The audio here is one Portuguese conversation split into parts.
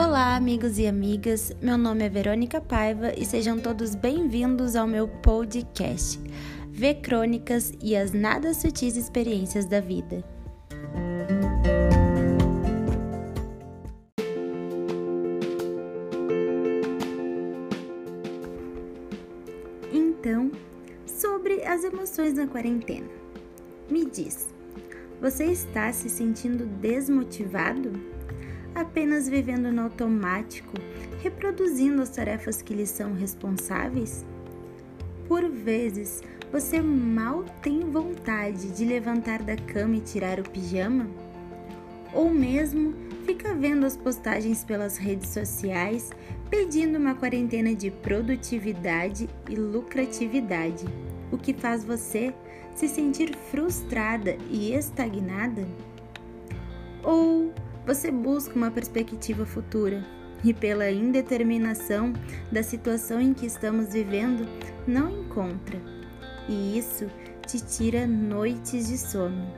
Olá, amigos e amigas. Meu nome é Verônica Paiva e sejam todos bem-vindos ao meu podcast V Crônicas e as nada sutis experiências da vida. Então, sobre as emoções na quarentena. Me diz, você está se sentindo desmotivado? Apenas vivendo no automático, reproduzindo as tarefas que lhe são responsáveis? Por vezes, você mal tem vontade de levantar da cama e tirar o pijama? Ou mesmo fica vendo as postagens pelas redes sociais pedindo uma quarentena de produtividade e lucratividade, o que faz você se sentir frustrada e estagnada? Ou você busca uma perspectiva futura e, pela indeterminação da situação em que estamos vivendo, não encontra? E isso te tira noites de sono,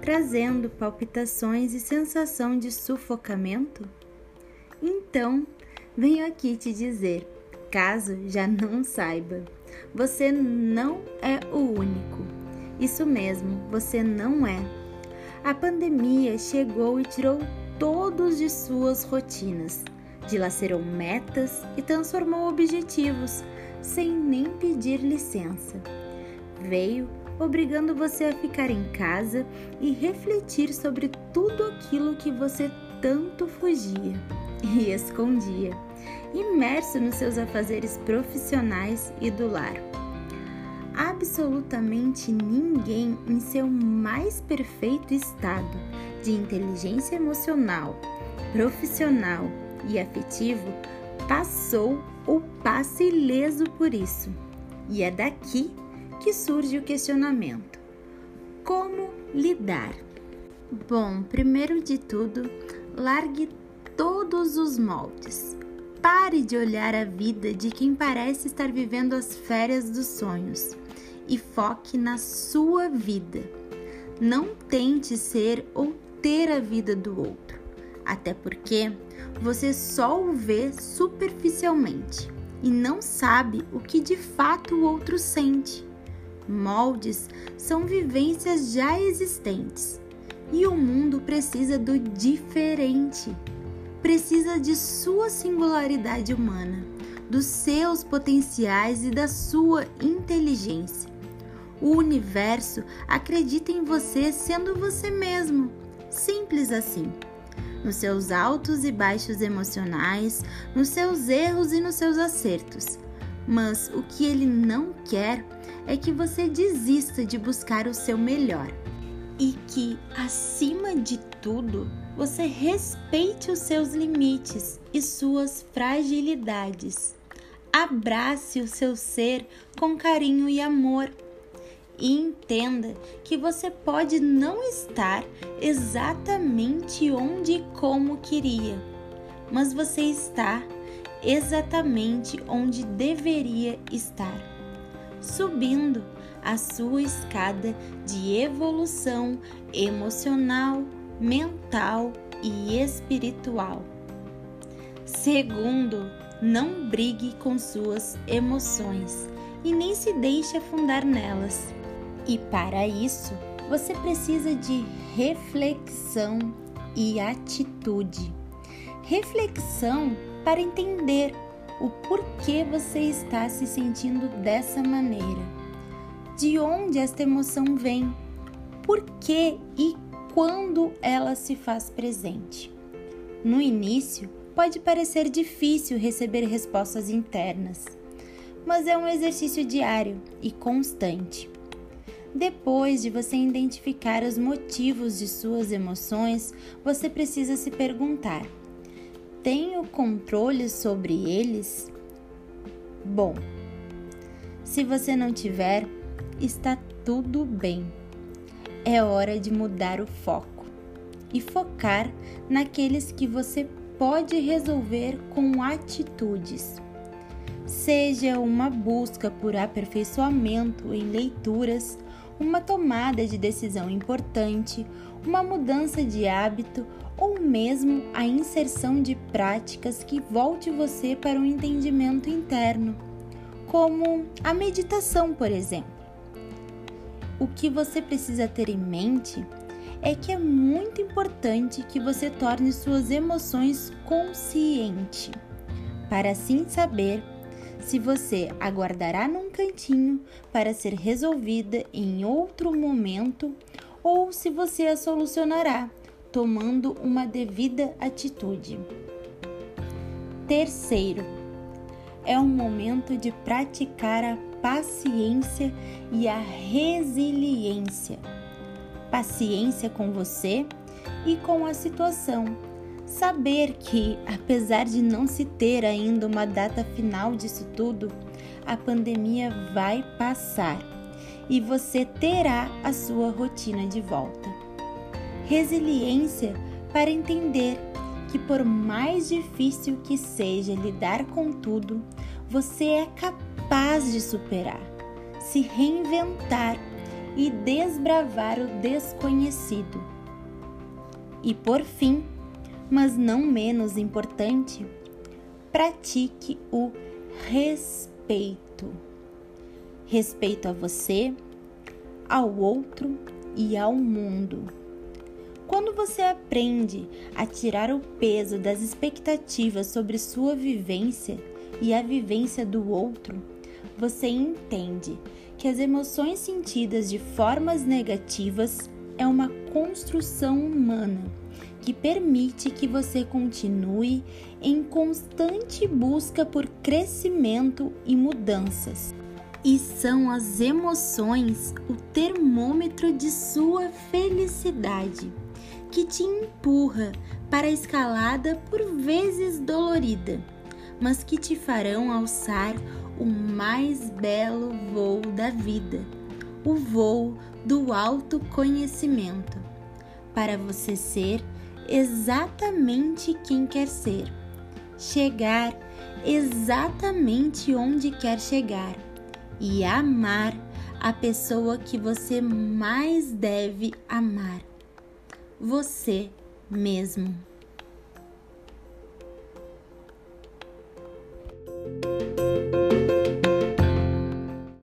trazendo palpitações e sensação de sufocamento? Então, venho aqui te dizer, caso já não saiba, você não é o único. Isso mesmo, você não é. A pandemia chegou e tirou todos de suas rotinas, dilacerou metas e transformou objetivos sem nem pedir licença. Veio obrigando você a ficar em casa e refletir sobre tudo aquilo que você tanto fugia e escondia, imerso nos seus afazeres profissionais e do lar absolutamente ninguém em seu mais perfeito estado de inteligência emocional, profissional e afetivo passou ou passa ileso por isso. E é daqui que surge o questionamento: como lidar? Bom, primeiro de tudo, largue todos os moldes. Pare de olhar a vida de quem parece estar vivendo as férias dos sonhos e foque na sua vida. Não tente ser ou ter a vida do outro, até porque você só o vê superficialmente e não sabe o que de fato o outro sente. Moldes são vivências já existentes e o mundo precisa do diferente. Precisa de sua singularidade humana, dos seus potenciais e da sua inteligência. O universo acredita em você sendo você mesmo. Simples assim. Nos seus altos e baixos emocionais, nos seus erros e nos seus acertos. Mas o que ele não quer é que você desista de buscar o seu melhor e que, acima de tudo, você respeite os seus limites e suas fragilidades. Abrace o seu ser com carinho e amor e entenda que você pode não estar exatamente onde e como queria, mas você está exatamente onde deveria estar, subindo a sua escada de evolução emocional, mental e espiritual. Segundo, não brigue com suas emoções e nem se deixe afundar nelas. E para isso, você precisa de reflexão e atitude. Reflexão para entender o porquê você está se sentindo dessa maneira. De onde esta emoção vem? Por que e quando ela se faz presente? No início, pode parecer difícil receber respostas internas, mas é um exercício diário e constante. Depois de você identificar os motivos de suas emoções, você precisa se perguntar: tenho controle sobre eles? Bom, se você não tiver, está tudo bem. É hora de mudar o foco e focar naqueles que você pode resolver com atitudes. Seja uma busca por aperfeiçoamento em leituras uma tomada de decisão importante, uma mudança de hábito ou mesmo a inserção de práticas que volte você para um entendimento interno, como a meditação, por exemplo. O que você precisa ter em mente é que é muito importante que você torne suas emoções consciente, para assim saber se você aguardará num cantinho para ser resolvida em outro momento ou se você a solucionará tomando uma devida atitude. Terceiro, é um momento de praticar a paciência e a resiliência. Paciência com você e com a situação. Saber que, apesar de não se ter ainda uma data final disso tudo, a pandemia vai passar e você terá a sua rotina de volta. Resiliência para entender que, por mais difícil que seja lidar com tudo, você é capaz de superar, se reinventar e desbravar o desconhecido. E por fim, mas não menos importante, pratique o respeito. Respeito a você, ao outro e ao mundo. Quando você aprende a tirar o peso das expectativas sobre sua vivência e a vivência do outro, você entende que as emoções sentidas de formas negativas é uma construção humana que permite que você continue em constante busca por crescimento e mudanças. E são as emoções o termômetro de sua felicidade, que te empurra para a escalada por vezes dolorida, mas que te farão alçar o mais belo voo da vida, o voo do autoconhecimento, para você ser exatamente quem quer ser, chegar exatamente onde quer chegar e amar a pessoa que você mais deve amar. Você mesmo. thank you